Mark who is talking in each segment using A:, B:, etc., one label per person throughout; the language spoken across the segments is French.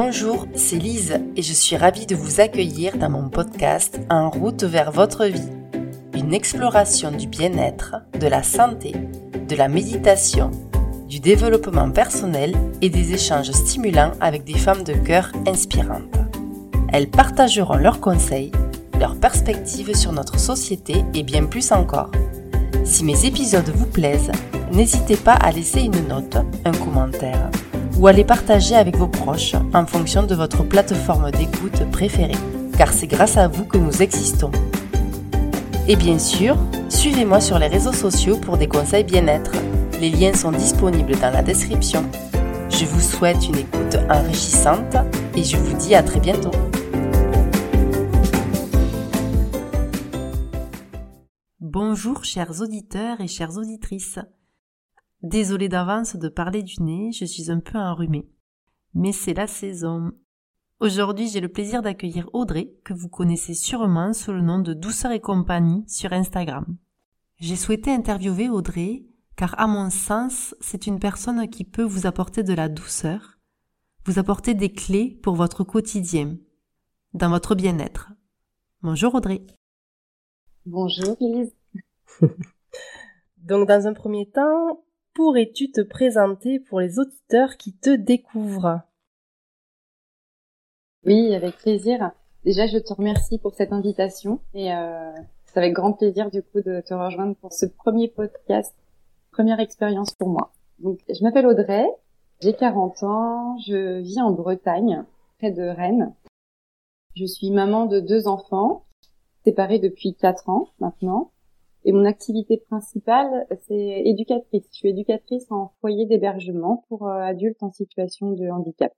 A: Bonjour, c'est Lise et je suis ravie de vous accueillir dans mon podcast En route vers votre vie. Une exploration du bien-être, de la santé, de la méditation, du développement personnel et des échanges stimulants avec des femmes de cœur inspirantes. Elles partageront leurs conseils, leurs perspectives sur notre société et bien plus encore. Si mes épisodes vous plaisent, n'hésitez pas à laisser une note, un commentaire ou à les partager avec vos proches en fonction de votre plateforme d'écoute préférée, car c'est grâce à vous que nous existons. Et bien sûr, suivez-moi sur les réseaux sociaux pour des conseils bien-être. Les liens sont disponibles dans la description. Je vous souhaite une écoute enrichissante et je vous dis à très bientôt. Bonjour chers auditeurs et chères auditrices. Désolée d'avance de parler du nez, je suis un peu enrhumée. Mais c'est la saison. Aujourd'hui, j'ai le plaisir d'accueillir Audrey, que vous connaissez sûrement sous le nom de Douceur et compagnie sur Instagram. J'ai souhaité interviewer Audrey, car à mon sens, c'est une personne qui peut vous apporter de la douceur, vous apporter des clés pour votre quotidien, dans votre bien-être. Bonjour Audrey.
B: Bonjour Lise.
A: Donc dans un premier temps, pourrais-tu te présenter pour les auditeurs qui te découvrent?
B: Oui, avec plaisir. Déjà, je te remercie pour cette invitation et euh, c'est avec grand plaisir du coup de te rejoindre pour ce premier podcast, première expérience pour moi. Donc, je m'appelle Audrey, j'ai 40 ans, je vis en Bretagne, près de Rennes. Je suis maman de deux enfants, séparés depuis quatre ans maintenant. Et mon activité principale, c'est éducatrice. Je suis éducatrice en foyer d'hébergement pour euh, adultes en situation de handicap.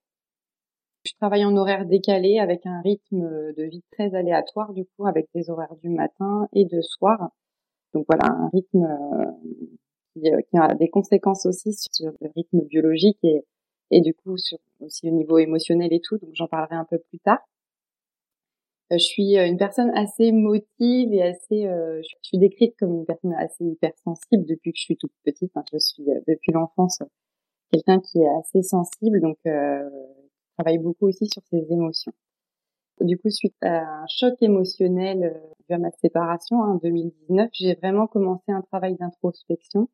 B: Je travaille en horaire décalé avec un rythme de vie très aléatoire, du coup, avec des horaires du matin et de soir. Donc voilà, un rythme euh, euh, qui, a des conséquences aussi sur le rythme biologique et, et du coup sur aussi au niveau émotionnel et tout. Donc j'en parlerai un peu plus tard. Euh, je suis euh, une personne assez émotive et assez, euh, je suis décrite comme une personne assez hypersensible depuis que je suis toute petite. je suis depuis l'enfance quelqu'un qui est assez sensible, donc euh, travaille beaucoup aussi sur ses émotions. Du coup, suite à un choc émotionnel euh, à ma séparation hein, en 2019, j'ai vraiment commencé un travail d'introspection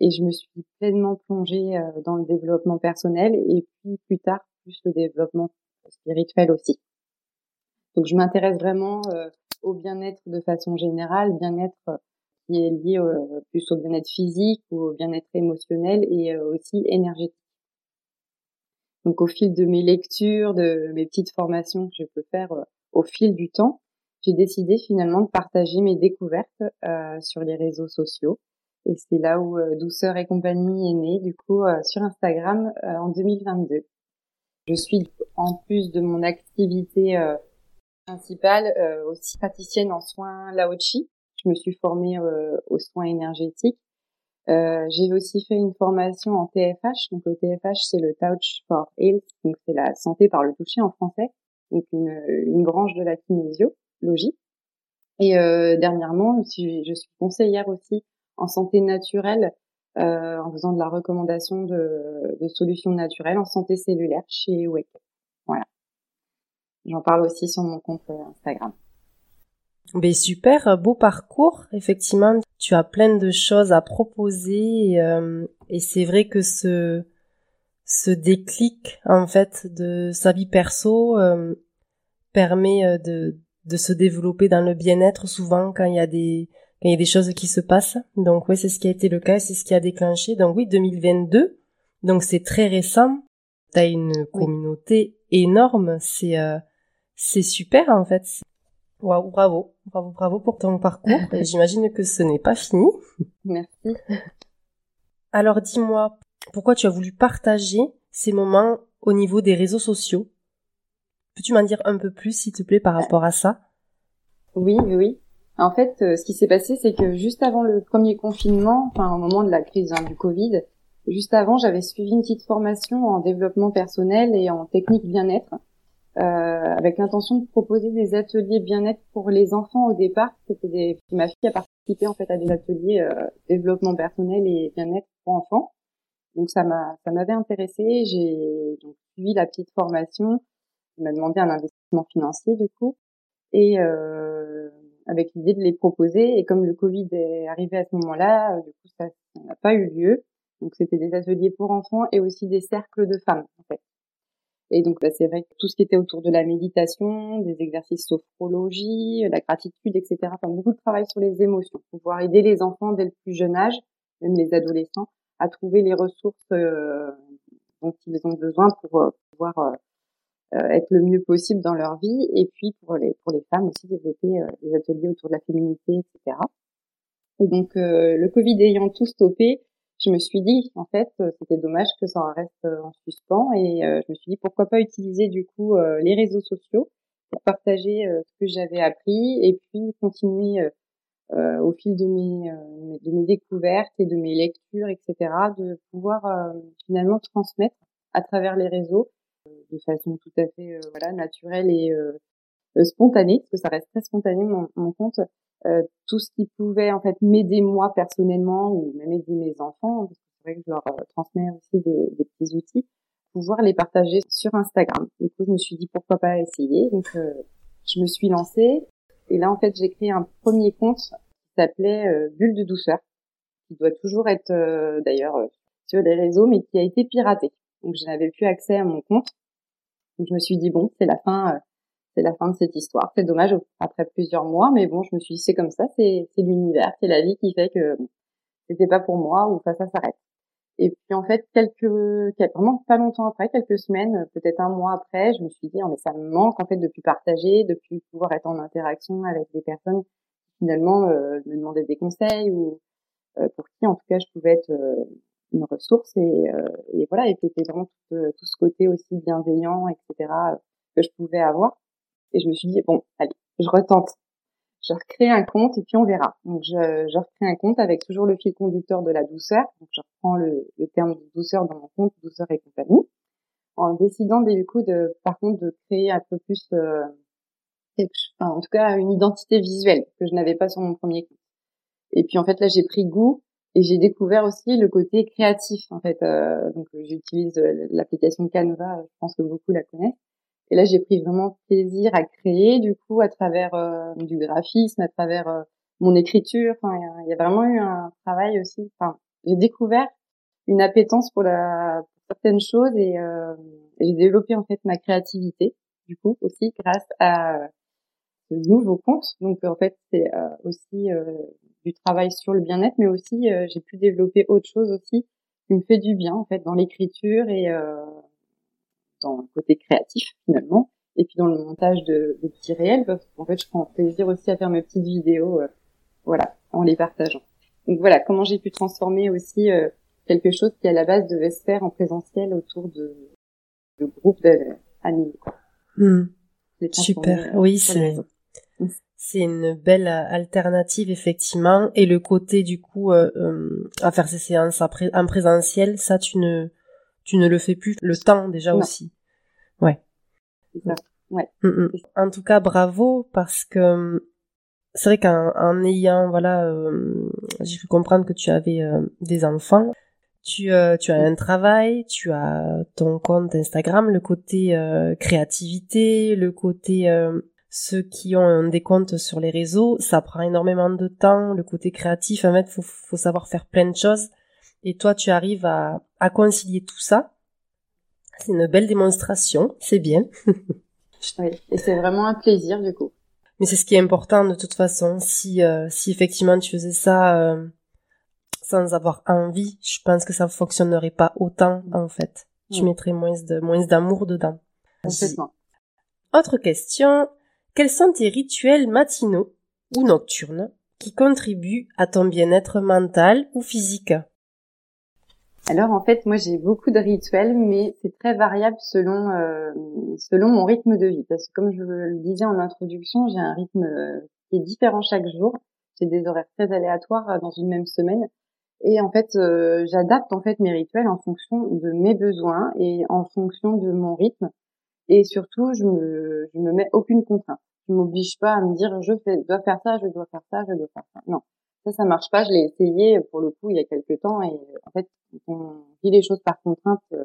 B: et je me suis pleinement plongée dans le développement personnel et puis plus tard plus le développement spirituel aussi. Donc je m'intéresse vraiment euh, au bien-être de façon générale, bien-être euh, qui est lié plus au bien-être physique ou au bien-être émotionnel et euh, aussi énergétique. Donc au fil de mes lectures, de mes petites formations que je peux faire au fil du temps, j'ai décidé finalement de partager mes découvertes sur les réseaux sociaux. Et c'est là où Douceur et compagnie est née, du coup, sur Instagram en 2022. Je suis, en plus de mon activité principale, euh, aussi praticienne en soins Laochi. Je me suis formée euh, aux soins énergétiques. Euh, j'ai aussi fait une formation en TFH. Donc le TFH, c'est le Touch for Health, donc c'est la santé par le toucher en français, donc une, une branche de la kinésiologie. Et euh, dernièrement, je suis, conseillère aussi en santé naturelle, euh, en faisant de la recommandation de, de solutions naturelles en santé cellulaire chez Wake. Voilà. J'en parle aussi sur mon compte euh, Instagram.
A: Ben super, beau parcours. Effectivement, tu as plein de choses à proposer et, euh, c'est vrai que ce ce déclic en fait de sa vie perso euh, permet de de se développer dans le bien-être souvent quand il y a des quand il y a des choses qui se passent. Donc oui, c'est ce qui a été le cas, c'est ce qui a déclenché. Donc oui, 2022. Donc c'est très récent. Tu as une communauté énorme, c'est c'est super en fait. Waouh, bravo, bravo, bravo pour ton parcours. J'imagine que ce n'est pas fini.
B: Merci.
A: Alors dis-moi, pourquoi tu as voulu partager ces moments au niveau des réseaux sociaux? Peux-tu m'en dire un peu plus, s'il te plaît, par rapport à ça?
B: Oui, oui. En fait, euh, ce qui s'est passé, c'est que juste avant le premier confinement, enfin au moment de la crise hein, du Covid, juste avant, j'avais suivi une petite formation en développement personnel et en technique bien-être. Euh, avec l'intention de proposer des ateliers bien-être pour les enfants au départ. C'était des... ma fille a participé en fait à des ateliers euh, développement personnel et bien-être pour enfants. Donc ça m'a ça m'avait intéressé. J'ai donc suivi la petite formation. Il m'a demandé un investissement financier du coup, et euh, avec l'idée de les proposer. Et comme le Covid est arrivé à ce moment-là, du coup ça n'a pas eu lieu. Donc c'était des ateliers pour enfants et aussi des cercles de femmes en fait. Et donc bah, c'est vrai que tout ce qui était autour de la méditation, des exercices sophrologie, la gratitude, etc. Enfin beaucoup de travail sur les émotions, pouvoir aider les enfants dès le plus jeune âge, même les adolescents, à trouver les ressources euh, dont ils ont besoin pour euh, pouvoir euh, être le mieux possible dans leur vie. Et puis pour les pour les femmes aussi développer des ateliers autour de la féminité, etc. Et donc le Covid ayant tout stoppé, je me suis dit en fait euh, c'était dommage que ça reste euh, en suspens et euh, je me suis dit pourquoi pas utiliser du coup les réseaux sociaux pour partager ce que j'avais appris et puis continuer au fil de mes de mes découvertes et de mes lectures etc de pouvoir finalement transmettre à travers les réseaux de façon tout à fait voilà naturelle et spontanée parce que ça reste très spontané mon, mon compte euh, tout ce qui pouvait en fait m'aider moi personnellement ou même aider mes enfants, parce que c'est vrai que je leur euh, transmets aussi des, des, petits outils, pouvoir les partager sur Instagram. Du coup, je me suis dit pourquoi pas essayer. Donc, euh, je me suis lancée et là en fait j'ai créé un premier compte qui s'appelait Bulle de douceur, qui doit toujours être d'ailleurs sur les réseaux, mais qui a été piraté. Donc, je n'avais plus accès à mon compte. Donc, je me suis dit bon, c'est la fin c'est la fin de cette histoire. C'est dommage après plusieurs mois, mais bon, je me suis dit c'est comme ça, c'est l'univers, c'est la vie qui fait que c'était pas pour moi ou ça, ça s'arrête. Et puis en fait, quelques, vraiment pas longtemps après, quelques semaines, peut-être un mois après, je me suis dit, oh, mais ça me manque en fait de plus partager, de plus pouvoir être en interaction avec des personnes qui finalement euh, me demandaient des conseils ou euh, pour qui en tout cas je pouvais être euh, une ressource et, et voilà et c'était vraiment tout, tout, ce côté aussi bienveillant etc que je pouvais avoir et je me suis dit, bon, allez, je retente. Je recrée un compte et puis on verra. Donc je, je recrée un compte avec toujours le fil conducteur de la douceur. Donc je reprends le, le terme de douceur dans mon compte, douceur et compagnie. En décidant du coup de, par contre, de créer un peu plus, euh, enfin, en tout cas, une identité visuelle que je n'avais pas sur mon premier compte. Et puis en fait là, j'ai pris goût et j'ai découvert aussi le côté créatif en fait. Euh, donc j'utilise euh, l'application Canva, je pense que beaucoup la connaissent. Et là, j'ai pris vraiment plaisir à créer, du coup, à travers euh, du graphisme, à travers euh, mon écriture. Enfin, il y, a vraiment eu un travail aussi. Enfin, j'ai découvert une appétence pour la pour certaines choses et, euh, j'ai développé en fait ma créativité, du coup, aussi grâce à ce nouveau compte. Donc, en fait, c'est aussi du travail sur le bien-être, mais aussi j'ai pu développer autre chose aussi qui me fait du bien en fait dans l'écriture et dans le côté créatif finalement, et puis dans le montage de, de petits réels, parce qu'en fait je prends plaisir aussi à faire mes petites vidéos, euh, voilà, en les partageant. Donc voilà, comment j'ai pu transformer aussi euh, quelque chose qui à la base devait se faire en présentiel autour de, de groupes d'amis.
A: Hmm. Super, euh, oui, c'est c'est une belle alternative effectivement et le côté du coup à faire ces séances en présentiel ça tu ne tu ne le fais plus le temps déjà aussi. Ouais.
B: Ça. Ouais.
A: Mm, mm. En tout cas, bravo parce que hum, c'est vrai qu'en ayant voilà, euh, j'ai pu comprendre que tu avais euh, des enfants. Tu, euh, tu as un travail, tu as ton compte Instagram, le côté créativité, le côté ceux qui ont des comptes sur les réseaux, ça prend énormément de temps. Le côté créatif, en fait, faut, faut savoir faire plein de choses. Et toi, tu arrives à, à concilier tout ça. C'est une belle démonstration, c'est bien.
B: oui, et c'est vraiment un plaisir du coup.
A: Mais c'est ce qui est important de toute façon. Si, euh, si effectivement tu faisais ça euh, sans avoir envie, je pense que ça fonctionnerait pas autant en fait. Tu mm. mettrais moins de moins d'amour dedans.
B: Complètement.
A: Autre question. Quels sont tes rituels matinaux ou nocturnes qui contribuent à ton bien-être mental ou physique?
B: Alors en fait, moi j'ai beaucoup de rituels, mais c'est très variable selon euh, selon mon rythme de vie. Parce que comme je le disais en introduction, j'ai un rythme euh, qui est différent chaque jour. J'ai des horaires très aléatoires euh, dans une même semaine, et en fait, j'adapte en fait mes rituels en fonction de mes besoins et en fonction de mon rythme. Et surtout, je me je me mets aucune contrainte. Je m'oblige pas à me dire je fais, dois faire ça, je dois faire ça, je dois faire ça. Non, ça, ça marche pas. Je l'ai essayé pour le coup il y a quelques temps et en fait, quand on vit les choses par contrainte, euh,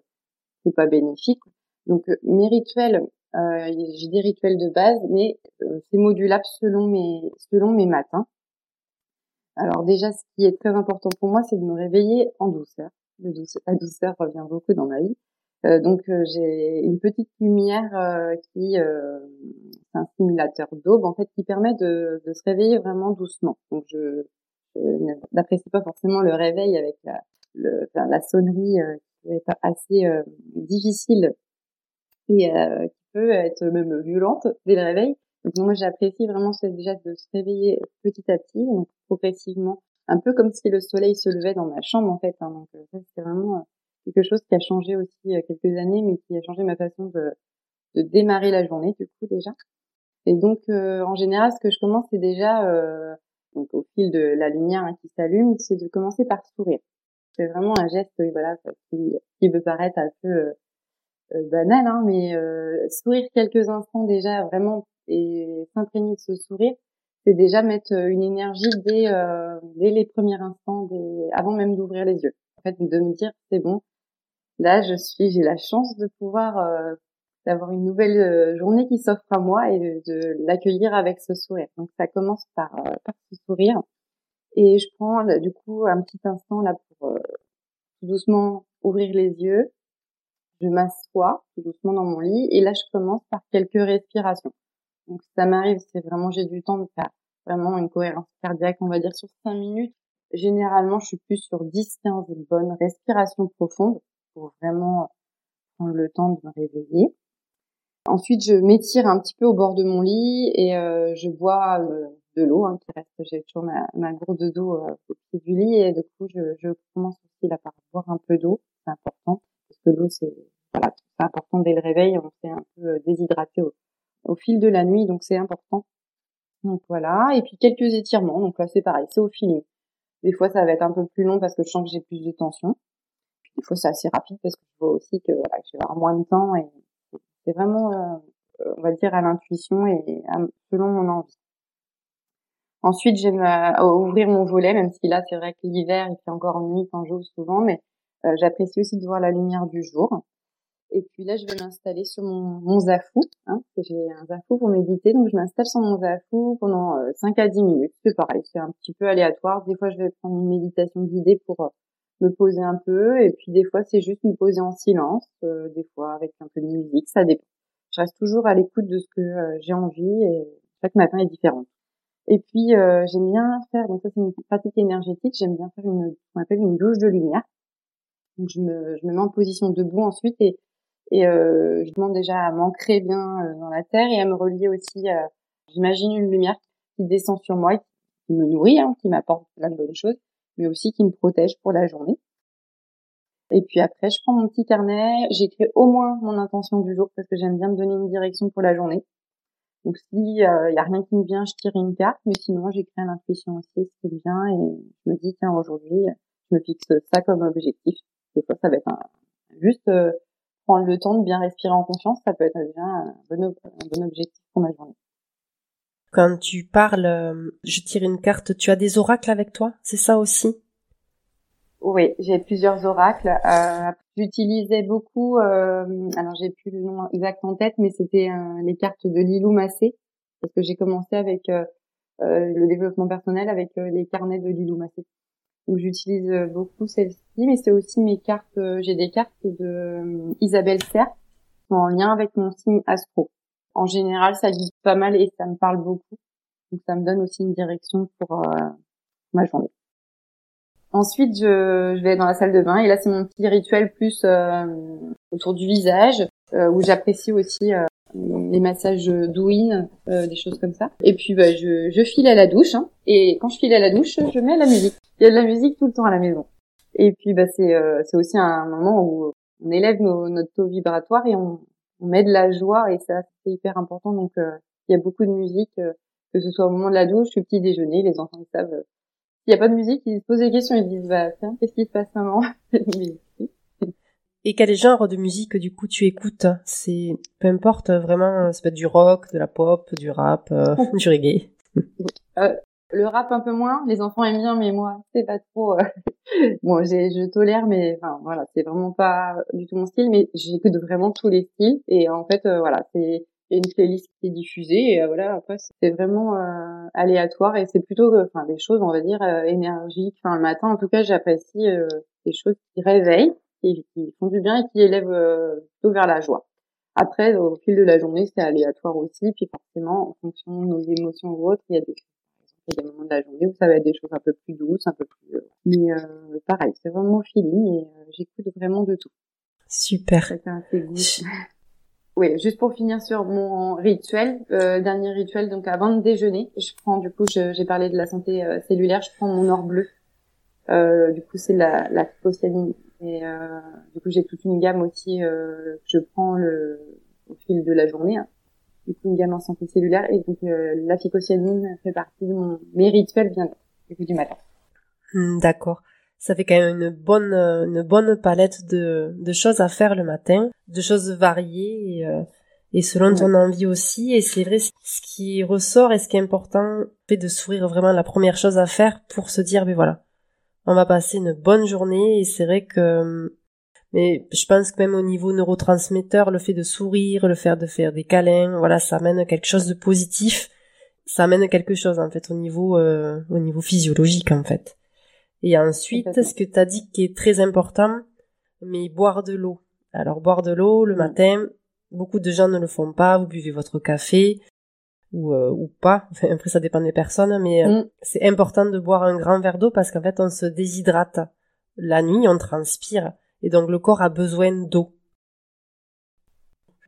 B: c'est pas bénéfique. Donc mes rituels, j'ai des rituels de base, mais c'est modulable selon mes selon mes matins. Alors déjà, ce qui est très important pour moi, c'est de me réveiller en douceur. La douceur revient beaucoup dans ma vie. Euh, donc euh, j'ai une petite lumière euh, qui c'est un simulateur d'aube en fait qui permet de, de, se réveiller vraiment doucement. Donc je, n'apprécie pas forcément le réveil avec la, le, la sonnerie qui peut être assez difficile et qui peut être même violente dès le réveil. Donc moi j'apprécie vraiment c'est déjà de se réveiller petit à petit, donc progressivement, un peu comme si le soleil se levait dans ma chambre en fait. Hein. donc ça c'est vraiment quelque chose qui a changé aussi il a quelques années, mais qui a changé ma façon de, de démarrer la journée du coup déjà. Et donc euh, en général, ce que je commence, c'est déjà euh, donc au fil de la lumière hein, qui s'allume, c'est de commencer par sourire. C'est vraiment un geste, voilà, qui, qui peut paraître un peu euh, euh banal, hein, mais sourire quelques instants déjà vraiment et s'imprégner de ce sourire, c'est déjà mettre une énergie dès, dès les premiers instants, dès, avant même d'ouvrir les yeux. En fait, de me dire c'est bon, là je suis, j'ai la chance de pouvoir euh, d'avoir une nouvelle euh, journée qui s'offre à moi et de, l'accueillir avec ce sourire. Donc ça commence par, euh, par ce sourire et je prends du coup un petit instant là pour tout doucement ouvrir les yeux. Je m'assois tout doucement dans mon lit et là je commence par quelques respirations. Donc ça m'arrive, c'est vraiment j'ai du temps de faire vraiment une cohérence cardiaque, on va dire sur 5 minutes. Généralement, je suis plus sur 10-15 bonnes respirations profondes pour vraiment prendre le temps de me réveiller. Ensuite, je m'étire un petit peu au bord de mon lit et euh, je bois euh, de l'eau hein, qui reste. J'ai toujours ma, ma gourde d'eau euh, au pied du lit et du coup, je, je commence aussi là par boire un peu d'eau. C'est important parce que l'eau, c'est voilà, c'est important dès le réveil. On s'est un peu déshydraté au, au fil de la nuit, donc c'est important. Donc voilà. Et puis quelques étirements. Donc là, c'est pareil, c'est au feeling. Des fois, ça va être un peu plus long parce que je sens que j'ai plus de tension. Des fois, c'est assez rapide parce que je vois aussi que voilà, je vais avoir moins de temps et vraiment, euh, on va dire, à l'intuition et selon mon envie. Ensuite, j'aime euh, ouvrir mon volet, même si là, c'est vrai que l'hiver, il fait encore nuit quand j'ouvre souvent, mais euh, j'apprécie aussi de voir la lumière du jour. Et puis là, je vais m'installer sur mon, mon zafou. Hein, j'ai un zafou pour méditer, donc je m'installe sur mon zafou pendant 5 à 10 minutes. C'est pareil, c'est un petit peu aléatoire. Des fois, je vais prendre une méditation guidée pour me poser un peu et puis des fois c'est juste me poser en silence, euh, des fois avec un peu de musique, ça dépend. Je reste toujours à l'écoute de ce que euh, j'ai envie et chaque matin est différent. Et puis euh, j'aime bien faire, donc ça c'est une pratique énergétique, j'aime bien faire une, ce appelle une douche de lumière. Donc je me, je me mets en position debout ensuite et, et je demande déjà à m'ancrer bien dans la terre et à me relier aussi. J'imagine une lumière qui descend sur moi, qui me nourrit, hein, qui m'apporte plein de bonnes choses mais aussi qui me protège pour la journée. Et puis après, je prends mon petit carnet, j'écris au moins mon intention du jour parce que j'aime bien me donner une direction pour la journée. Donc s'il y a rien qui me vient, je tire une carte, mais sinon j'écris à l'intuition aussi ce qui me vient et je me dis tiens aujourd'hui, je me fixe ça comme objectif. Des fois ça va être un, juste euh, prendre le temps de bien respirer en confiance, ça peut être déjà un bon, un bon objectif pour ma journée.
A: Quand tu parles, euh, je tire une carte, tu as des oracles avec toi, c'est ça aussi?
B: Oui, j'ai plusieurs oracles. Euh, J'utilisais beaucoup, euh, alors j'ai plus le nom exact en tête, mais c'était euh, les cartes de Lilou Massé, parce que j'ai commencé avec euh, le développement personnel avec les carnets de Lilou Massé. Donc j'utilise beaucoup celles-ci, mais c'est aussi mes cartes, j'ai des cartes de Isabelle Serre, en lien avec mon signe astro en général, ça guide pas mal et ça me parle beaucoup. Donc ça me donne aussi une direction pour euh, ma journée. Ensuite, je, je, vais dans la salle de bain et là, c'est mon petit rituel plus euh, autour du visage euh, où j'apprécie aussi les massages douines, des choses comme ça. Et puis, bah, je, je file à la douche hein. et quand je file à la douche, je mets la musique. Il y a de la musique tout le temps à la maison. Et puis, bah, c'est c'est aussi un moment où on élève nos, notre taux vibratoire et on, on met de la joie et ça c'est hyper important. Donc euh, il y a beaucoup de musique, euh, que ce soit au moment de la douche, au petit déjeuner, les enfants ils savent. Euh, s'il n'y a pas de musique, ils se posent des questions, ils disent bah tiens qu'est-ce qui se passe maman
A: Et quel genre de musique du coup tu écoutes? C'est peu importe vraiment, ça peut être du rock, de la pop, du rap, du reggae.
B: Le rap un peu moins, les enfants aiment bien, mais moi, c'est pas trop. Euh, bon, j'ai, je tolère, mais enfin voilà, c'est vraiment pas du tout mon style. Mais j'écoute vraiment tous les styles, et en fait, euh, voilà, c'est une playlist qui est diffusée, et euh, voilà, après c'est vraiment aléatoire, et c'est plutôt, enfin, des choses, on va dire, énergiques. Enfin, le matin, en tout cas, j'apprécie des choses qui réveillent, qui, qui font du bien et qui élèvent plutôt vers la joie. Après, au fil de la journée, c'est aléatoire aussi, puis forcément, en fonction de nos émotions ou autres, il y a des il y a des moments de la journée où ça va être des choses un peu plus douces, un peu plus. Euh, mais euh, pareil, c'est vraiment mon feeling et euh, j'écoute vraiment de tout.
A: Super.
B: Oui, juste pour finir sur mon rituel, euh, dernier rituel, donc avant de déjeuner, je prends du coup, j'ai parlé de la santé cellulaire, je prends mon or bleu. du coup, c'est la, la Et du coup, j'ai toute une gamme aussi que je prends le, au fil de la journée. Hein du coup une gamme en santé cellulaire et donc euh, la phycocyanine fait partie de mon mes rituels bien du coup du matin.
A: Hmm, d'accord. Ça fait quand même une bonne une bonne palette de, de choses à faire le matin, de choses variées et, euh, et selon ton envie aussi. Et c'est vrai, ce qui ressort et ce qui est important, fait de sourire vraiment la première chose à faire pour se dire, mais voilà, on va passer une bonne journée. Et c'est vrai que mais je pense que même au niveau neurotransmetteur, le fait de sourire, le fait de faire des câlins, voilà, ça amène quelque chose de positif. Ça amène quelque chose en fait au niveau euh, au niveau physiologique en fait. Et ensuite, ce que tu as dit qui est très important, mais boire de l'eau. Alors boire de l'eau le matin, beaucoup de gens ne le font pas. Vous buvez votre café ou euh, ou pas. après ça dépend des personnes, mais euh, mm. c'est important de boire un grand verre d'eau parce qu'en fait on se déshydrate la nuit, on transpire et donc le corps a besoin d'eau.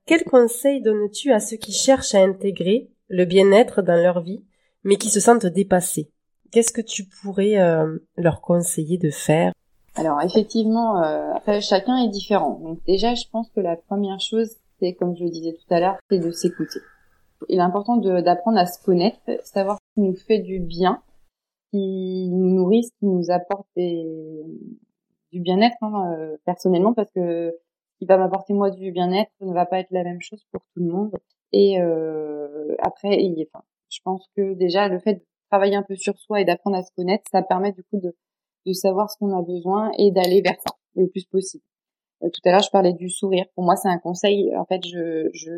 A: Quel conseil donnes-tu à ceux qui cherchent à intégrer le bien-être dans leur vie, mais qui se sentent dépassés? Qu'est-ce que tu pourrais euh, leur conseiller de faire?
B: Alors effectivement, euh, après chacun est différent. Donc déjà, je pense que la première chose, c'est comme je le disais tout à l'heure, c'est de s'écouter. Il est important d'apprendre à se connaître, savoir ce qui nous fait du bien, qui nous nourrit, ce qui nous apporte des, du bien-être hein, euh, personnellement parce que ce qui va m'apporter moi du bien-être ne va pas être la même chose pour tout le monde. Et euh, après, enfin, je pense que déjà le fait de travailler un peu sur soi et d'apprendre à se connaître, ça permet du coup de, de savoir ce qu'on a besoin et d'aller vers ça le plus possible. Euh, tout à l'heure, je parlais du sourire. Pour moi, c'est un conseil. En fait, je, je,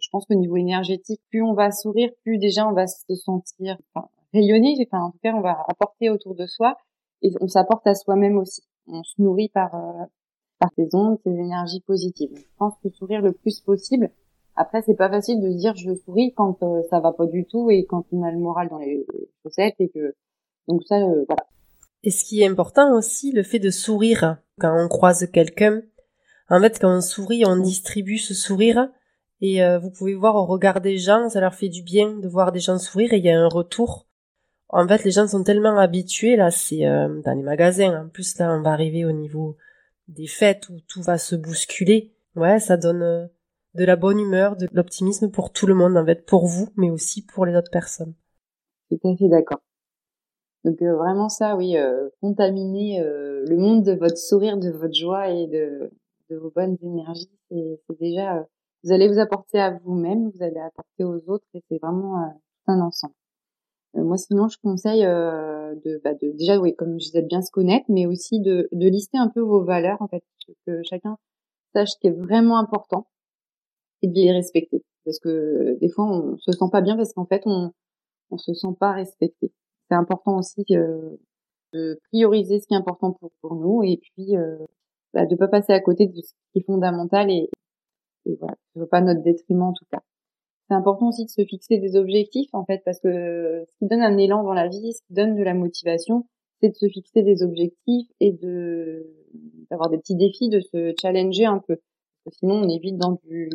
B: je pense qu'au niveau énergétique, plus on va sourire, plus déjà on va se sentir enfin, rayonner. Enfin, en tout cas, on va apporter autour de soi et on s'apporte à soi-même aussi on se nourrit par euh, par ces ondes, ces énergies positives. Je pense que sourire le plus possible. Après, c'est pas facile de dire je souris quand euh, ça va pas du tout et quand on a le moral dans les chaussettes et que donc ça, euh, voilà.
A: Et ce qui est important aussi, le fait de sourire quand on croise quelqu'un. En fait, quand on sourit, on distribue ce sourire et vous pouvez voir au regard des gens, ça leur fait du bien de voir des gens sourire et il y a un retour en fait, les gens sont tellement habitués, là, c'est euh, dans les magasins. En plus, là, on va arriver au niveau des fêtes où tout va se bousculer. Ouais, ça donne euh, de la bonne humeur, de l'optimisme pour tout le monde, en fait, pour vous, mais aussi pour les autres personnes.
B: Tout à fait d'accord. Donc euh, vraiment ça, oui, contaminer le monde de votre sourire, de votre joie et de, de vos bonnes énergies, c'est déjà, vous allez vous apporter à vous-même, vous allez apporter aux autres, et c'est vraiment un ensemble. Euh, moi, sinon, je conseille euh, de, bah, de, déjà, oui, comme je disais, de bien se connaître, mais aussi de, de lister un peu vos valeurs, en fait, que chacun sache ce qui est vraiment important et de les respecter. Parce que des fois, on se sent pas bien parce qu'en fait, on on se sent pas respecté. C'est important aussi euh, de prioriser ce qui est important pour, pour nous et puis euh, bah, de pas passer à côté de ce qui est fondamental et, et voilà, ce pas notre détriment en tout cas c'est important aussi de se fixer des objectifs en fait parce que ce qui donne un élan dans la vie, ce qui donne de la motivation, c'est de se fixer des objectifs et de d'avoir des petits défis, de se challenger un peu. Sinon on est vite dans du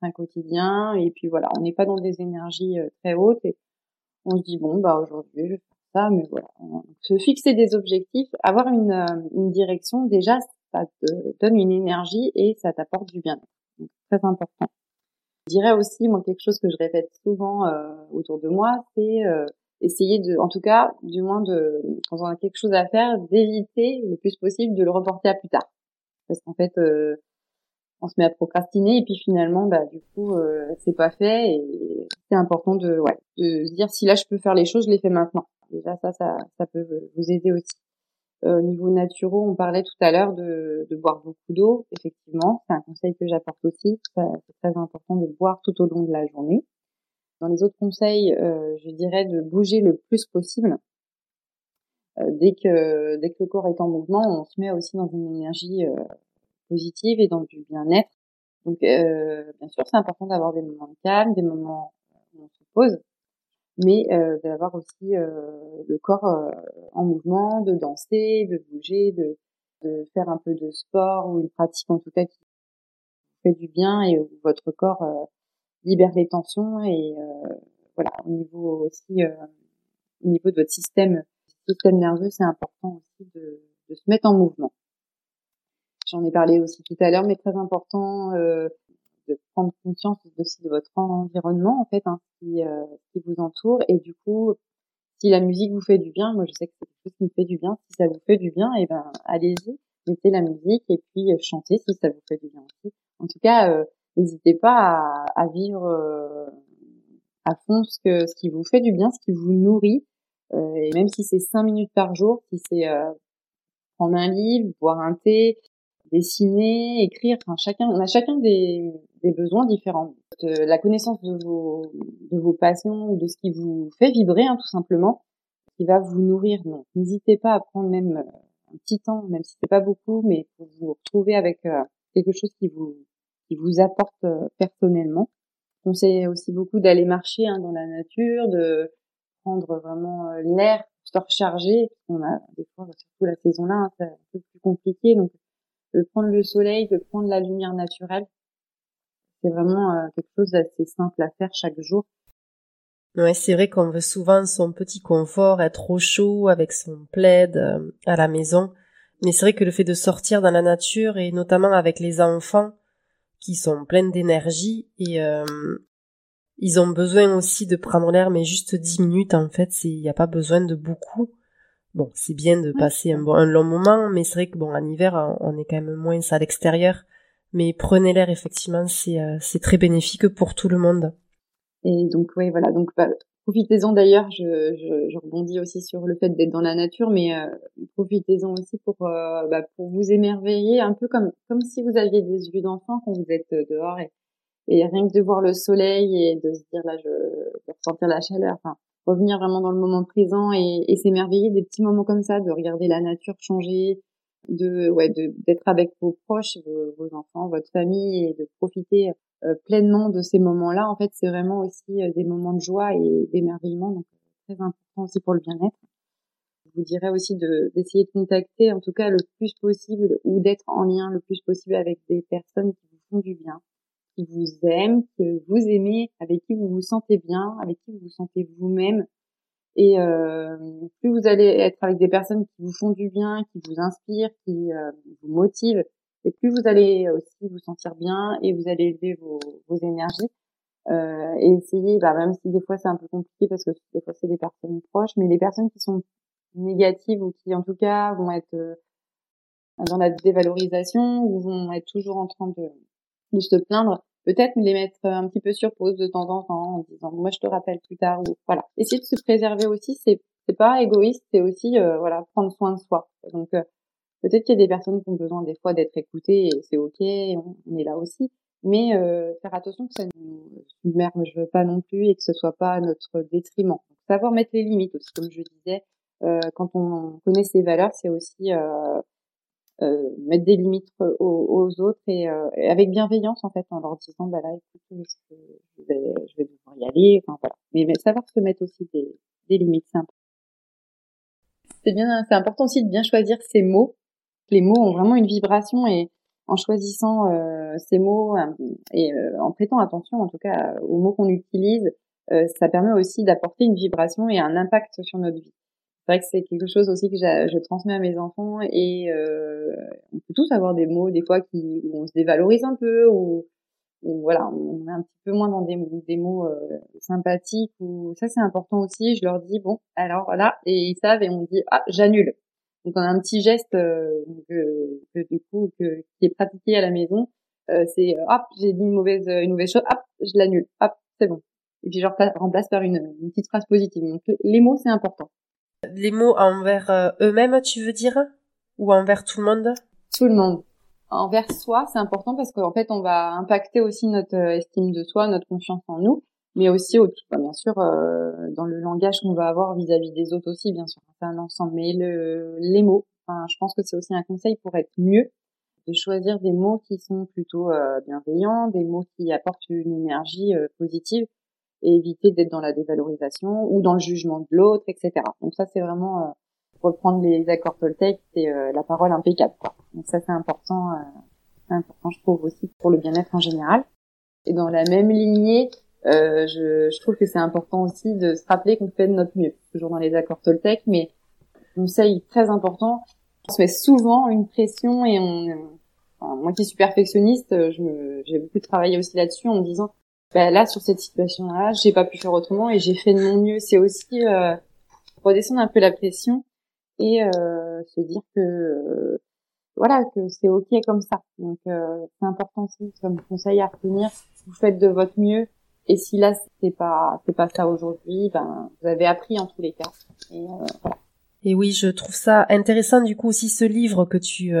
B: train quotidien et puis voilà, on n'est pas dans des énergies euh, très hautes et on se dit bon bah aujourd'hui je vais faire ça, mais voilà, se fixer des objectifs, avoir une, euh, une direction déjà ça te donne une énergie et ça t'apporte du bien-être. Très important. Je dirais aussi, moi, quelque chose que je répète souvent euh, autour de moi, c'est euh, essayer de, en tout cas, du moins de, quand on a quelque chose à faire, d'éviter le plus possible de le reporter à plus tard. Parce qu'en fait, euh, on se met à procrastiner et puis finalement, bah, du coup, c'est pas fait et c'est important de, ouais, de se dire si là je peux faire les choses, je les fais maintenant. déjà ça, ça, ça peut vous aider aussi. Euh, au niveau naturel, on parlait tout à l'heure de, boire beaucoup d'eau. Effectivement, c'est un conseil que j'apporte aussi. C'est très important de boire tout au long de la journée. Dans les autres conseils, euh, je dirais de bouger le plus possible. Euh, dès que dès que le corps est en mouvement, on se met aussi dans une énergie positive et dans du bien-être. Donc, bien sûr, c'est important d'avoir des moments de calme, des moments où on se pose, mais d'avoir aussi le corps en mouvement, de danser, de bouger, de, de faire un peu de sport ou une pratique en tout cas qui fait du bien et où votre corps libère les tensions et euh, voilà au niveau aussi euh, au niveau de votre système système nerveux c'est important aussi de, de, se mettre en mouvement. J'en ai parlé aussi tout à l'heure mais très important euh, de prendre conscience aussi de votre environnement en fait hein, qui, euh, qui vous entoure. Et du coup si la musique vous fait du bien moi je sais que c'est quelque chose qui me fait du bien. Si ça vous fait du bien et eh ben allez-y mettez la musique et puis chantez si ça vous fait du bien aussi. En tout cas n'hésitez pas à, à vivre euh, à fond ce que ce qui vous fait du bien, ce qui vous nourrit. Euh, et même si c'est cinq minutes par jour, si c'est euh, prendre un livre, boire un thé, dessiner, écrire, enfin chacun, on a chacun des, des besoins différents. De la connaissance de vos de vos passions ou de ce qui vous fait vibrer, hein, tout simplement, qui va vous nourrir. Donc n'hésitez pas à prendre même un petit temps, même si c'est pas beaucoup, mais pour vous retrouver avec quelque chose qui vous vous apporte euh, personnellement. On conseille aussi beaucoup d'aller marcher hein, dans la nature, de prendre vraiment euh, l'air, se recharger. On a des fois, surtout la saison là, hein, c'est un peu plus compliqué, donc de prendre le soleil, de prendre la lumière naturelle, c'est vraiment euh, quelque chose d'assez simple à faire chaque jour.
A: Ouais, c'est vrai qu'on veut souvent son petit confort, être au chaud avec son plaid à la maison. Mais c'est vrai que le fait de sortir dans la nature et notamment avec les enfants, qui sont pleines d'énergie et euh, ils ont besoin aussi de prendre l'air, mais juste dix minutes en fait, il n'y a pas besoin de beaucoup. Bon, c'est bien de passer un, bon, un long moment, mais c'est vrai que bon, en hiver, on est quand même moins à l'extérieur. Mais prenez l'air, effectivement, c'est euh, c'est très bénéfique pour tout le monde.
B: Et donc, oui, voilà. Donc, bah, Profitez-en d'ailleurs, je, je, je, rebondis aussi sur le fait d'être dans la nature, mais euh, profitez-en aussi pour euh, bah, pour vous émerveiller, un peu comme comme si vous aviez des yeux d'enfant quand vous êtes euh, dehors et, et rien que de voir le soleil et de se dire là je de ressentir la chaleur, enfin revenir vraiment dans le moment présent et, et s'émerveiller des petits moments comme ça, de regarder la nature changer, de ouais de d'être avec vos proches, vos, vos enfants, votre famille et de profiter euh, pleinement de ces moments-là. En fait, c'est vraiment aussi euh, des moments de joie et d'émerveillement, donc très important aussi pour le bien-être. Je vous dirais aussi de d'essayer de contacter, en tout cas le plus possible, ou d'être en lien le plus possible avec des personnes qui vous font du bien, qui vous aiment, que vous aimez, avec qui vous vous sentez bien, avec qui vous vous sentez vous-même. Et euh, plus vous allez être avec des personnes qui vous font du bien, qui vous inspirent, qui vous motivent, et plus vous allez aussi vous sentir bien et vous allez élever vos, vos énergies euh, et essayer, bah, même si des fois c'est un peu compliqué parce que des fois c'est des personnes proches, mais les personnes qui sont négatives ou qui en tout cas vont être euh, dans la dévalorisation ou vont être toujours en train de, de se plaindre, peut-être les mettre un petit peu sur pause de temps en temps en disant moi je te rappelle plus tard ou voilà. Essayer de se préserver aussi, c'est c'est pas égoïste, c'est aussi euh, voilà prendre soin de soi. Donc euh, Peut-être qu'il y a des personnes qui ont besoin des fois d'être écoutées et c'est ok, on, est là aussi. Mais euh, faire attention que ça nous submerge pas non plus et que ce soit pas notre détriment. savoir mettre les limites aussi, comme je disais, euh, quand on connaît ses valeurs, c'est aussi euh, euh mettre des limites aux, autres et, avec bienveillance en fait, en leur disant bah là je, vais, je vais devoir y aller. Enfin voilà. Mais, mais savoir se mettre aussi des, des limites, c'est important. C'est bien, c'est important aussi de bien choisir ses mots les mots ont vraiment une vibration et en choisissant euh, ces mots euh, et euh, en prêtant attention en tout cas aux mots qu'on utilise, ça permet aussi d'apporter une vibration et un impact sur notre vie. C'est vrai que c'est quelque chose aussi que je transmets à mes enfants et on peut tous avoir des mots des fois qui où on se dévalorise un peu ou, voilà on est un petit peu moins dans des, des mots sympathiques ou ça c'est important aussi. Je leur dis bon alors là et ils savent et on dit ah j'annule donc on a un petit geste euh, que, du coup que, qui est pratiqué à la maison. Euh, c'est euh, hop, j'ai dit une mauvaise une mauvaise chose, hop, je l'annule, hop, c'est bon. Et puis je remplace par une, une petite phrase positive. Donc les mots c'est important.
A: Les mots envers eux-mêmes, tu veux dire? Ou envers tout le monde?
B: Tout le monde. Envers soi, c'est important parce qu'en fait, on va impacter aussi notre estime de soi, notre confiance en nous mais aussi bah, bien sûr euh, dans le langage qu'on va avoir vis-à-vis des autres aussi bien sûr. C'est un ensemble mais le, les mots. Enfin, je pense que c'est aussi un conseil pour être mieux de choisir des mots qui sont plutôt euh, bienveillants des mots qui apportent une énergie euh, positive et éviter d'être dans la dévalorisation ou dans le jugement de l'autre etc donc ça c'est vraiment reprendre les accords Toltec c'est la parole impeccable quoi. donc ça c'est important c'est important je trouve aussi pour le bien-être en général. Et dans la même lignée euh, je, je, trouve que c'est important aussi de se rappeler qu'on fait de notre mieux, toujours dans les accords Toltec, mais conseil très important, on se met souvent une pression et on, enfin, moi qui suis perfectionniste, j'ai beaucoup travaillé aussi là-dessus en me disant, bah, là sur cette situation-là, j'ai pas pu faire autrement et j'ai fait de mon mieux. C'est aussi euh, redescendre un peu la pression et euh, se dire que euh, voilà que c'est ok comme ça. Donc euh, c'est important aussi comme conseil à retenir. Vous faites de votre mieux et si là c'est pas c'est pas ça aujourd'hui, ben vous avez appris en tous les cas. Et, euh,
A: oui, je trouve ça intéressant du coup aussi ce livre que tu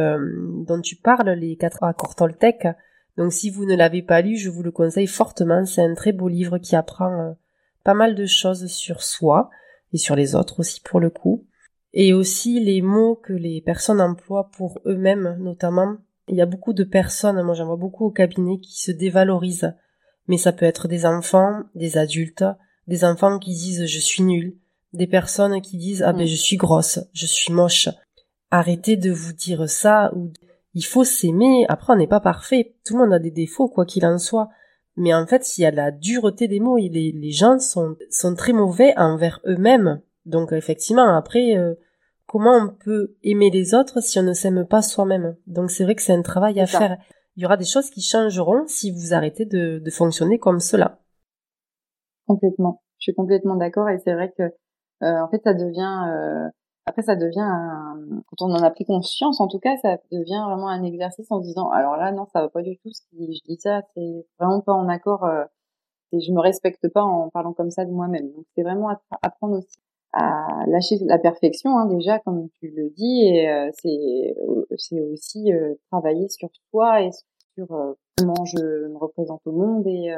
A: dont tu parles, les quatre accords Toltec. Donc si vous ne l'avez pas lu, je vous le conseille fortement. C'est un très beau livre qui apprend euh, pas mal de choses sur soi et sur les autres aussi pour le coup. Et aussi les mots que les personnes emploient pour eux-mêmes notamment. Il y a beaucoup de personnes, moi j'en vois beaucoup au cabinet, qui se dévalorisent mais ça peut être des enfants, des adultes, des enfants qui disent je suis nul, des personnes qui disent ah ben mm. je suis grosse, je suis moche. Arrêtez de vous dire ça ou il faut s'aimer. Après on n'est pas parfait, tout le monde a des défauts quoi qu'il en soit. Mais en fait, il y a la dureté des mots. Les, les gens sont, sont très mauvais envers eux-mêmes. Donc effectivement, après, euh, comment on peut aimer les autres si on ne s'aime pas soi-même? Donc c'est vrai que c'est un travail à faire il y aura des choses qui changeront si vous arrêtez de, de fonctionner comme cela.
B: Complètement. Je suis complètement d'accord et c'est vrai que euh, en fait ça devient euh, après ça devient un, quand on en a pris conscience en tout cas ça devient vraiment un exercice en disant alors là non ça va pas du tout si je dis ça c'est vraiment pas en accord euh, et je me respecte pas en parlant comme ça de moi-même. Donc c'est vraiment apprendre aussi à lâcher la perfection hein, déjà comme tu le dis et euh, c'est c'est aussi euh, travailler sur soi et sur euh, comment je me représente au monde et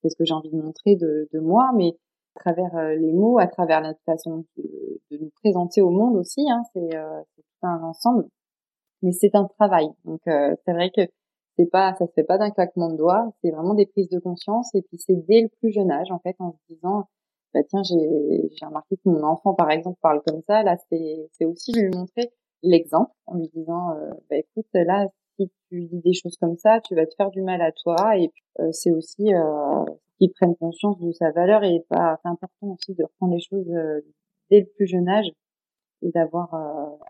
B: qu'est-ce que j'ai envie de montrer de, de moi. Mais à travers les mots à travers notre façon de, de nous présenter au monde aussi hein, c'est tout un ensemble. Mais c'est un travail. Donc c'est vrai que c'est pas ça se fait pas d'un claquement de doigts. C'est vraiment des prises de conscience. Et puis c'est dès le plus jeune âge en fait en se disant bah tiens j'ai j'ai remarqué que mon enfant par exemple parle comme ça. Là c'est c'est aussi lui montrer l'exemple en lui disant euh, bah écoute là si tu dis des choses comme ça tu vas te faire du mal à toi. Et euh, c'est aussi euh, qu'il prenne conscience de sa valeur et pas c'est important aussi de reprendre les choses euh, dès le plus jeune âge et d'avoir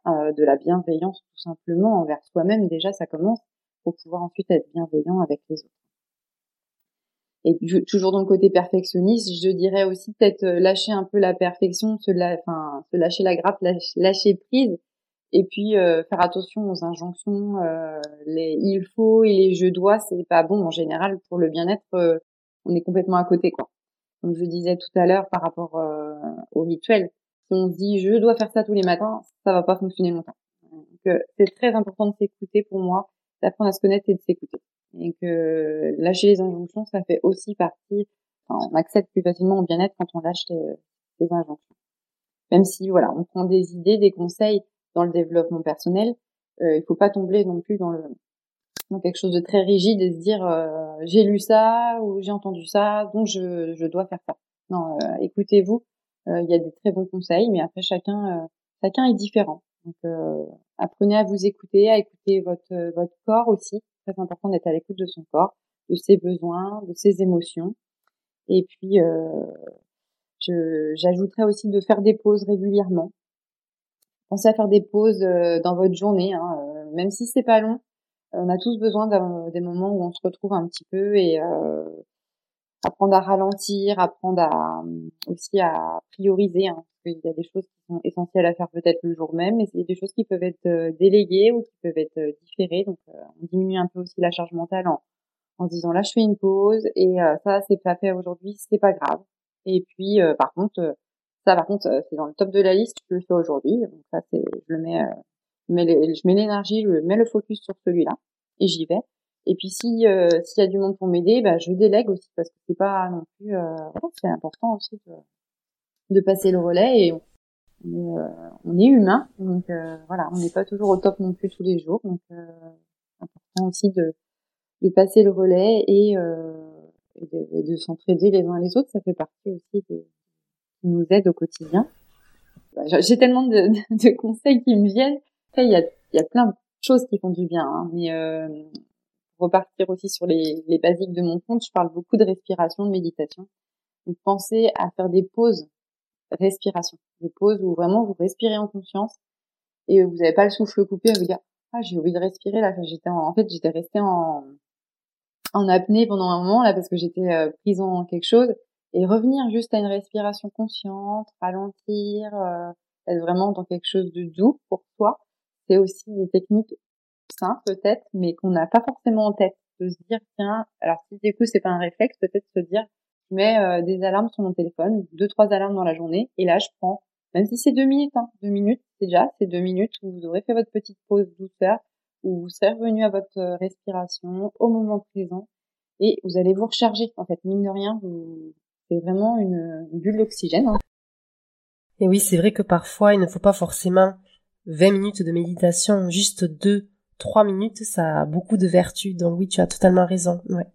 B: de la bienveillance tout simplement envers soi-même déjà ça commence pour pouvoir ensuite être bienveillant avec les autres et toujours dans le côté perfectionniste, je dirais aussi peut-être euh, lâcher un peu la perfection, se, enfin, se lâcher la grappe, lâcher, prise, et puis euh, faire attention aux injonctions, euh, les il faut et les je dois, c'est pas bon en général pour le bien-être. On est complètement à côté, quoi. Comme je disais tout à l'heure par rapport au rituel, si on se dit je dois faire ça tous les matins, ça va pas fonctionner longtemps. Donc c'est très important de s'écouter pour moi, d'apprendre à se connaître et de s'écouter et que lâcher les injonctions, ça fait aussi partie. Enfin, on accepte plus facilement au bien-être quand on lâche les, injonctions. Même si voilà, on prend des idées, des conseils dans le développement personnel, euh, il faut pas tomber non plus dans le quelque chose de très rigide et se dire euh, j'ai lu ça ou j'ai entendu ça, donc je, je dois faire ça. Non, euh, écoutez-vous. Euh, il y a des très bons conseils, mais après chacun chacun est différent. Donc apprenez à vous écouter, à écouter votre votre corps aussi très important d'être à l'écoute de son corps, de ses besoins, de ses émotions. Et puis, euh, j'ajouterais aussi de faire des pauses régulièrement. Pensez à faire des pauses euh, dans votre journée, hein, euh, même si c'est pas long. On a tous besoin des moments où on se retrouve un petit peu et euh, apprendre à ralentir, apprendre à aussi à prioriser. Hein, parce qu'il y a des choses qui sont essentielles à faire peut-être le jour même, mais il y a des choses qui peuvent être euh, déléguées ou qui peuvent être euh, différées. Donc, euh, on diminue un peu aussi la charge mentale en, en disant là, je fais une pause et ça, c'est pas fait aujourd'hui, c'est pas grave. Et puis, par contre, Ça, par contre, c'est dans le top de la liste. Je le fais aujourd'hui. Donc ça, c'est, je le mets, je mets l'énergie, je mets le focus sur celui-là et j'y vais. Et puis si euh, s'il y a du monde pour m'aider, bah, je délègue aussi parce que c'est pas non plus euh, c'est important aussi de, de, passer le relais et on, est, euh, on est humain. Donc euh, voilà on n'est pas toujours au top non plus tous les jours. Donc important aussi de de passer le relais et, et de, de s'entraider les uns les autres. Ça fait partie aussi de, qui nous aide au quotidien. Bah, j'ai tellement de, de, conseils qui me viennent il y a y a plein de choses qui font du bien hein, mais repartir aussi sur les, les basiques de mon compte, je parle beaucoup de respiration, de méditation. Donc pensez à faire des pauses respiration, des pauses où vraiment vous respirez en conscience et vous n'avez pas le souffle coupé à vous dire ah j'ai envie de respirer là. J'étais en, fait j'étais restée en en apnée pendant un moment là parce que j'étais euh, prise en quelque chose et revenir juste à une respiration consciente, ralentir, euh, être vraiment dans quelque chose de doux pour soi. C'est aussi des techniques simple peut-être, mais qu'on n'a pas forcément en tête. De se dire, tiens, alors si du coup c'est pas un réflexe, peut-être se dire, je mets euh, des alarmes sur mon téléphone, deux, trois alarmes dans la journée, et là je prends, même si c'est deux minutes, hein, deux minutes, c'est déjà, c'est deux minutes où vous aurez fait votre petite pause douceur, où vous serez revenu à votre euh, respiration au moment présent, et vous allez vous recharger. En fait, mine de rien, vous... c'est vraiment une, bulle d'oxygène. Hein.
A: Et oui, c'est vrai que parfois, il ne faut pas forcément 20 minutes de méditation, juste deux trois minutes, ça a beaucoup de vertus. Donc oui, tu as totalement raison. Ouais.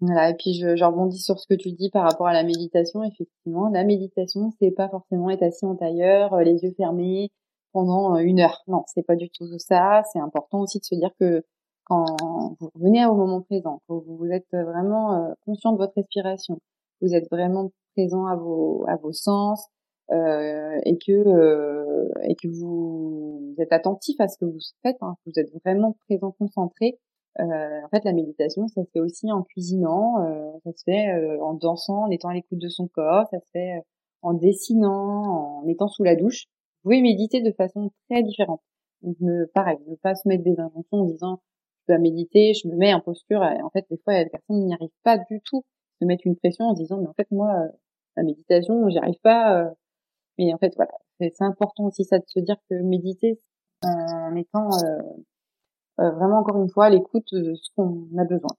B: Voilà, et puis je, je, rebondis sur ce que tu dis par rapport à la méditation. Effectivement, la méditation, c'est pas forcément être assis en tailleur, euh, les yeux fermés pendant euh, une heure. Non, c'est pas du tout ça. C'est important aussi de se dire que quand vous revenez au moment présent, que vous êtes vraiment euh, conscient de votre respiration, vous êtes vraiment présent à vos à vos sens, euh, et que euh, et que vous, êtes attentif à ce que vous faites, hein, vous êtes vraiment présent, concentré. Euh, en fait, la méditation, ça se fait aussi en cuisinant, ça se fait en dansant, en étant à l'écoute de son corps, ça se fait en dessinant, en étant sous la douche. Vous pouvez méditer de façon très différente. Donc, ne, pareil, ne pas se mettre des injonctions en disant je dois méditer, je me mets en posture. En fait, des fois, les personnes n'y arrivent pas du tout. Se mettre une pression en disant mais en fait moi, la méditation, j'y arrive pas. Mais en fait, voilà, c'est important aussi ça de se dire que méditer en étant euh, euh, vraiment encore une fois à l'écoute de ce qu'on a besoin.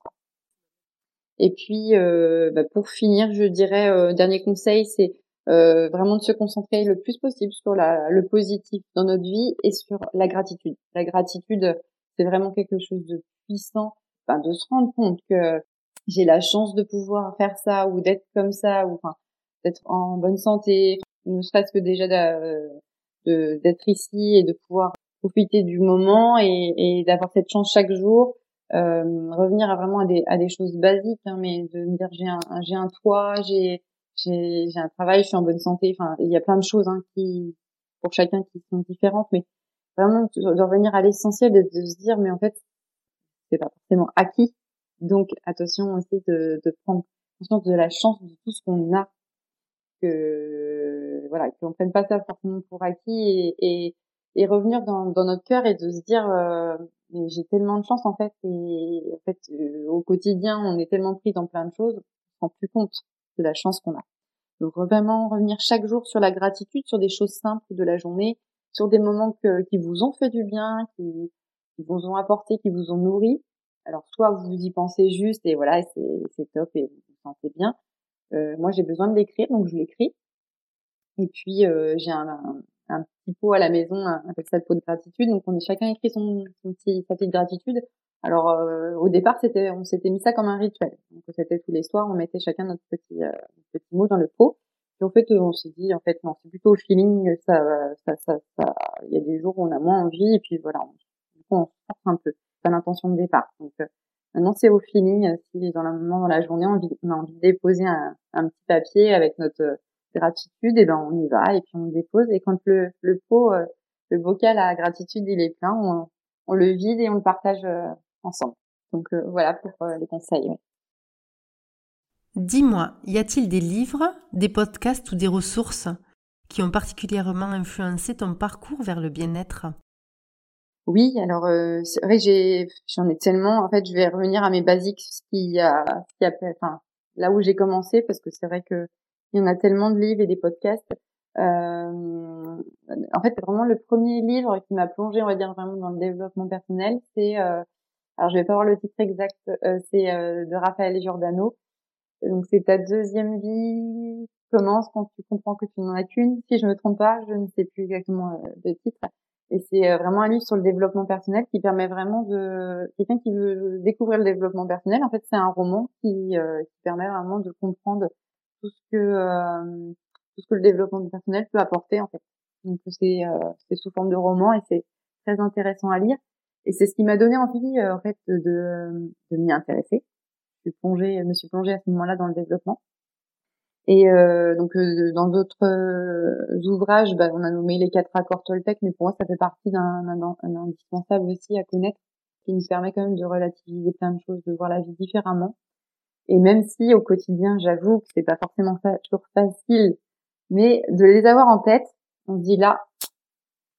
B: Et puis, euh, bah, pour finir, je dirais dernier conseil, c'est vraiment de se concentrer le plus possible sur la, le positif dans notre vie et sur la gratitude. La gratitude, c'est vraiment quelque chose de puissant, enfin, de se rendre compte que j'ai la chance de pouvoir faire ça ou d'être comme ça ou enfin d'être en bonne santé, ne serait-ce que déjà d'être ici et de pouvoir profiter du moment et, et d'avoir cette chance chaque jour. Euh, revenir à vraiment à des, choses basiques, hein, mais de me dire j'ai un, j'ai un toit, j'ai j'ai un travail, je suis en bonne santé. Enfin, il y a plein de choses hein, qui pour chacun qui sont différentes, mais vraiment de, revenir à l'essentiel, de, de, se dire mais en fait c'est pas forcément acquis. Donc attention aussi de, de prendre conscience de la chance de tout ce qu'on a que voilà qu'on prenne pas ça forcément pour acquis et, et, et revenir dans, dans, notre cœur et de se dire euh, j'ai tellement de chance en fait et en fait euh, au quotidien on est tellement pris dans plein de choses on se plus compte de la chance qu'on a. Donc vraiment revenir chaque jour sur la gratitude sur des choses simples de la journée sur des moments que, qui vous ont fait du bien qui, qui vous ont apporté qui vous ont nourri. Alors soit vous y pensez juste et voilà c'est top et vous vous sentez bien moi, j'ai besoin de l'écrire, donc je l'écris. Et puis, euh, j'ai un, un, petit pot à la maison, on appelle ça le pot de gratitude. Donc, on est chacun écrit son, petit, sa petite gratitude. Alors, euh, au départ, c'était, on s'était mis ça comme un rituel. Donc, c'était tous les soirs, on mettait chacun notre petit, petit mot dans le pot. Puis en fait, on s'est dit, en fait, non, c'est plutôt au feeling. Ça, ça, ça, ça, il y a des jours où on a moins envie, et puis voilà, on, on force un peu. C'est l'intention de départ. Donc, Maintenant, c'est au feeling. Euh, si dans un moment dans la journée, on, a envie de déposer un, petit papier avec notre euh, gratitude, et ben on y va et puis on dépose. Et quand le, le pot, euh, le bocal à gratitude, il est plein, on, on le vide et on le partage ensemble. Donc voilà pour les conseils.
A: Dis-moi, y a-t-il des livres, des podcasts ou des ressources qui ont particulièrement influencé ton parcours vers le bien-être?
B: Oui, alors euh, c'est vrai j'ai j'en ai tellement. En fait, je vais revenir à mes basiques, ce qui a, ce a, enfin là où j'ai commencé, parce que c'est vrai que Il y en a tellement de livres et des podcasts. Euh, en fait, vraiment le premier livre qui m'a plongé, on va dire vraiment dans le développement personnel, c'est euh, alors je vais pas avoir le titre exact, euh, c'est euh, de Raphaël Giordano. Donc c'est ta deuxième vie commence quand tu comprends que tu n'en as qu'une? Si je me trompe pas, je ne sais plus exactement le titre. Et c'est vraiment un livre sur le développement personnel qui permet vraiment de quelqu'un qui veut découvrir le développement personnel. En fait, c'est un roman qui, qui permet vraiment de comprendre tout ce que tout ce que le développement personnel peut apporter en fait. Donc c'est euh, c'est sous forme de roman et c'est très intéressant à lire et c'est ce qui m'a donné envie euh, en fait de de, m'y intéresser. Je suis plongée, je me suis plongée à ce moment-là dans le développement. Et euh, donc euh, dans d'autres ouvrages, bah, on a nommé les quatre accords Toltec, mais pour moi ça fait partie d'un indispensable aussi à connaître, qui nous permet quand même de relativiser plein de choses, de voir la vie différemment. Et même si au quotidien, j'avoue que c'est pas forcément toujours facile mais de les avoir en tête, on dit là.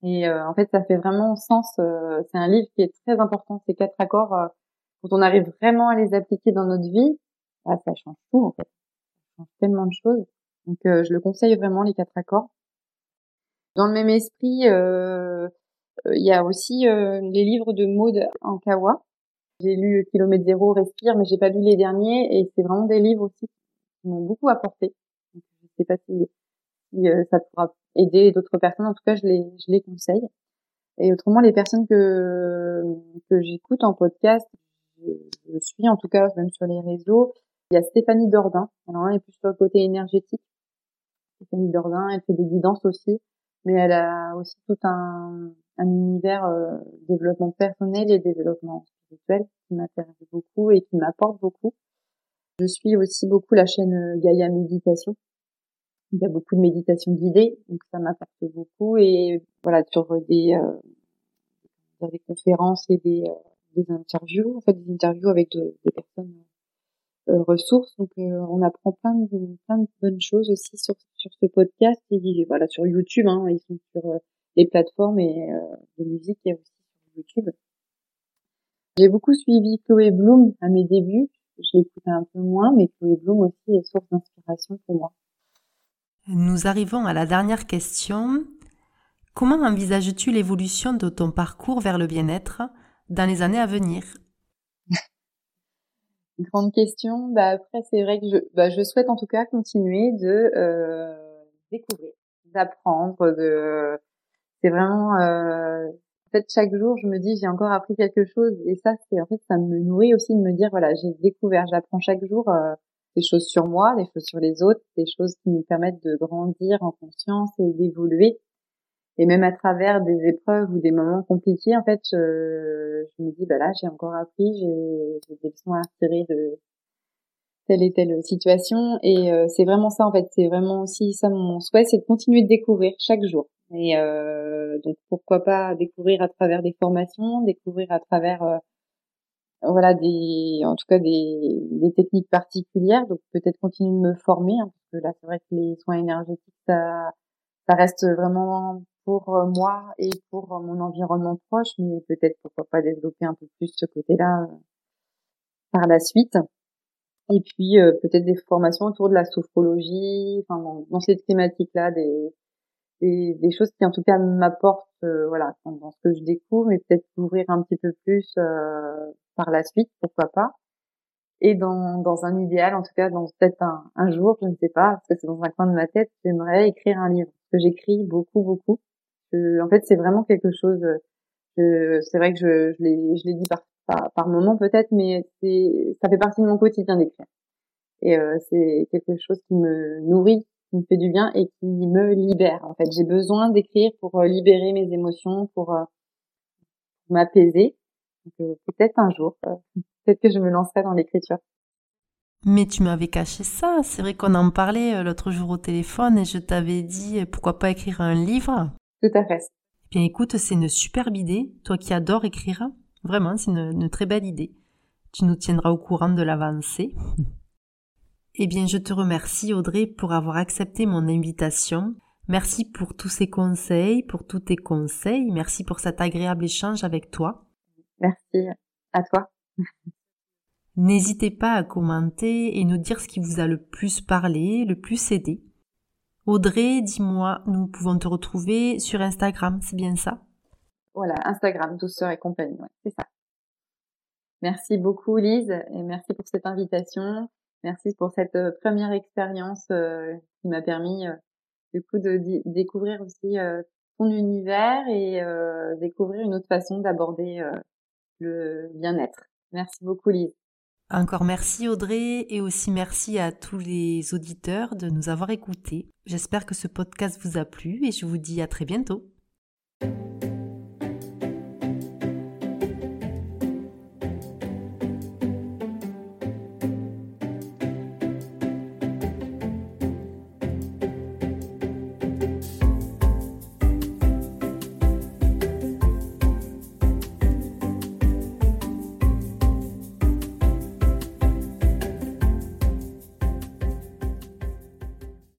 B: Et euh, en fait, ça fait vraiment sens. Euh, c'est un livre qui est très important. Ces quatre accords, euh, quand on arrive vraiment à les appliquer dans notre vie, bah, ça change tout en fait. Tellement de choses. Donc, je le conseille vraiment les quatre accords. Dans le même esprit, il y a aussi les livres de Maud Ankawa. J'ai lu Kilomètre Zéro, Respire, mais j'ai pas lu les derniers. Et c'est vraiment des livres aussi qui m'ont beaucoup apporté. Je sais pas si euh, ça pourra aider d'autres personnes. En tout cas, je les, je les conseille. Et autrement, les personnes que, que j'écoute en podcast, je, suis en tout cas même sur les réseaux. Il y a Stéphanie Dordain. Alors elle est plus sur le côté énergétique. Stéphanie Dordain, elle fait des guidances aussi, mais elle a aussi tout un, un univers euh, développement personnel et développement spirituel qui m'intéresse beaucoup et qui m'apporte beaucoup. Je suis aussi beaucoup la chaîne Gaïa Méditation il y a beaucoup de méditation guidée, donc ça m'apporte beaucoup. Et voilà, sur des, euh, des conférences et des, euh, des interviews, en fait, des interviews avec des personnes euh, ressources. Donc, euh, on apprend plein de, plein de bonnes choses aussi sur, sur ce podcast. Et voilà, sur YouTube, hein, ils sont sur euh, les plateformes et de musique et aussi sur YouTube. J'ai beaucoup suivi Chloé Bloom à mes débuts. Je l'écoutais un peu moins, mais Chloé Bloom aussi est source d'inspiration pour moi.
A: Nous arrivons à la dernière question. Comment envisages-tu l'évolution de ton parcours vers le bien-être dans les années à venir?
B: Grande question. Bah après, c'est vrai que je, bah, je souhaite en tout cas continuer de euh, découvrir, d'apprendre. De, c'est vraiment. Euh... En fait, chaque jour, je me dis j'ai encore appris quelque chose et ça, c'est en fait, ça me nourrit aussi de me dire voilà, j'ai découvert, j'apprends chaque jour. Euh des choses sur moi, des choses sur les autres, des choses qui nous permettent de grandir en conscience et d'évoluer. Et même à travers des épreuves ou des moments compliqués, en fait, je, je me dis, bah là, j'ai encore appris, j'ai des leçons à retirer de telle et telle situation. Et euh, c'est vraiment ça, en fait, c'est vraiment aussi ça mon souhait, c'est de continuer de découvrir chaque jour. Et euh, donc, pourquoi pas découvrir à travers des formations, découvrir à travers euh, voilà des en tout cas des, des techniques particulières donc peut-être continuer de me former hein, parce que là c'est vrai que les soins énergétiques ça ça reste vraiment pour euh, moi et pour mon environnement proche mais peut-être pourquoi pas développer un peu plus ce côté-là euh, par la suite et puis euh, peut-être des formations autour de la sophrologie enfin dans, dans cette thématique là des des, des choses qui en tout cas m'apportent voilà dans, ce que je découvre mais peut-être ouvrir un petit peu plus euh, par la suite, pourquoi pas. Et dans, dans un idéal, en tout cas, dans peut-être un, un jour, je ne sais pas, parce que c'est dans un coin de ma tête, j'aimerais écrire un livre. Parce que j'écris beaucoup, beaucoup. En fait, c'est vraiment quelque chose. C'est vrai que je, l'ai, dit par, moment peut-être, mais ça fait partie de mon quotidien d'écrire. Et euh, c'est quelque chose qui me nourrit, qui me fait du bien et qui me libère. En fait, j'ai besoin d'écrire pour euh, libérer mes émotions, pour euh, m'apaiser. Peut-être un jour, euh, peut-être que je me lancerai dans l'écriture.
A: Mais tu m'avais caché ça. C'est vrai qu'on en parlait euh, l'autre jour au téléphone et je t'avais dit euh, pourquoi pas écrire un livre?
B: Tout à fait.
A: Eh bien écoute, c'est une superbe idée. Toi qui adores écrire, vraiment, c'est une, très belle idée. Tu nous tiendras au courant de l'avancée. eh bien, je te remercie Audrey pour avoir accepté mon invitation. Merci pour tous ces conseils, pour tous tes conseils. Merci pour cet agréable échange avec toi.
B: Merci à toi.
C: N'hésitez pas à commenter et nous dire ce qui vous a le plus parlé, le plus aidé. Audrey, dis-moi, nous pouvons te retrouver sur Instagram, c'est bien ça?
B: Voilà, Instagram, douceur et compagnie, c'est ça. Merci beaucoup Lise et merci pour cette invitation. Merci pour cette euh, première expérience euh, qui m'a permis euh, du coup de découvrir aussi ton univers et découvrir une autre façon d'aborder le bien-être. Merci beaucoup Lise.
C: Encore merci Audrey et aussi merci à tous les auditeurs de nous avoir écoutés. J'espère que ce podcast vous a plu et je vous dis à très bientôt.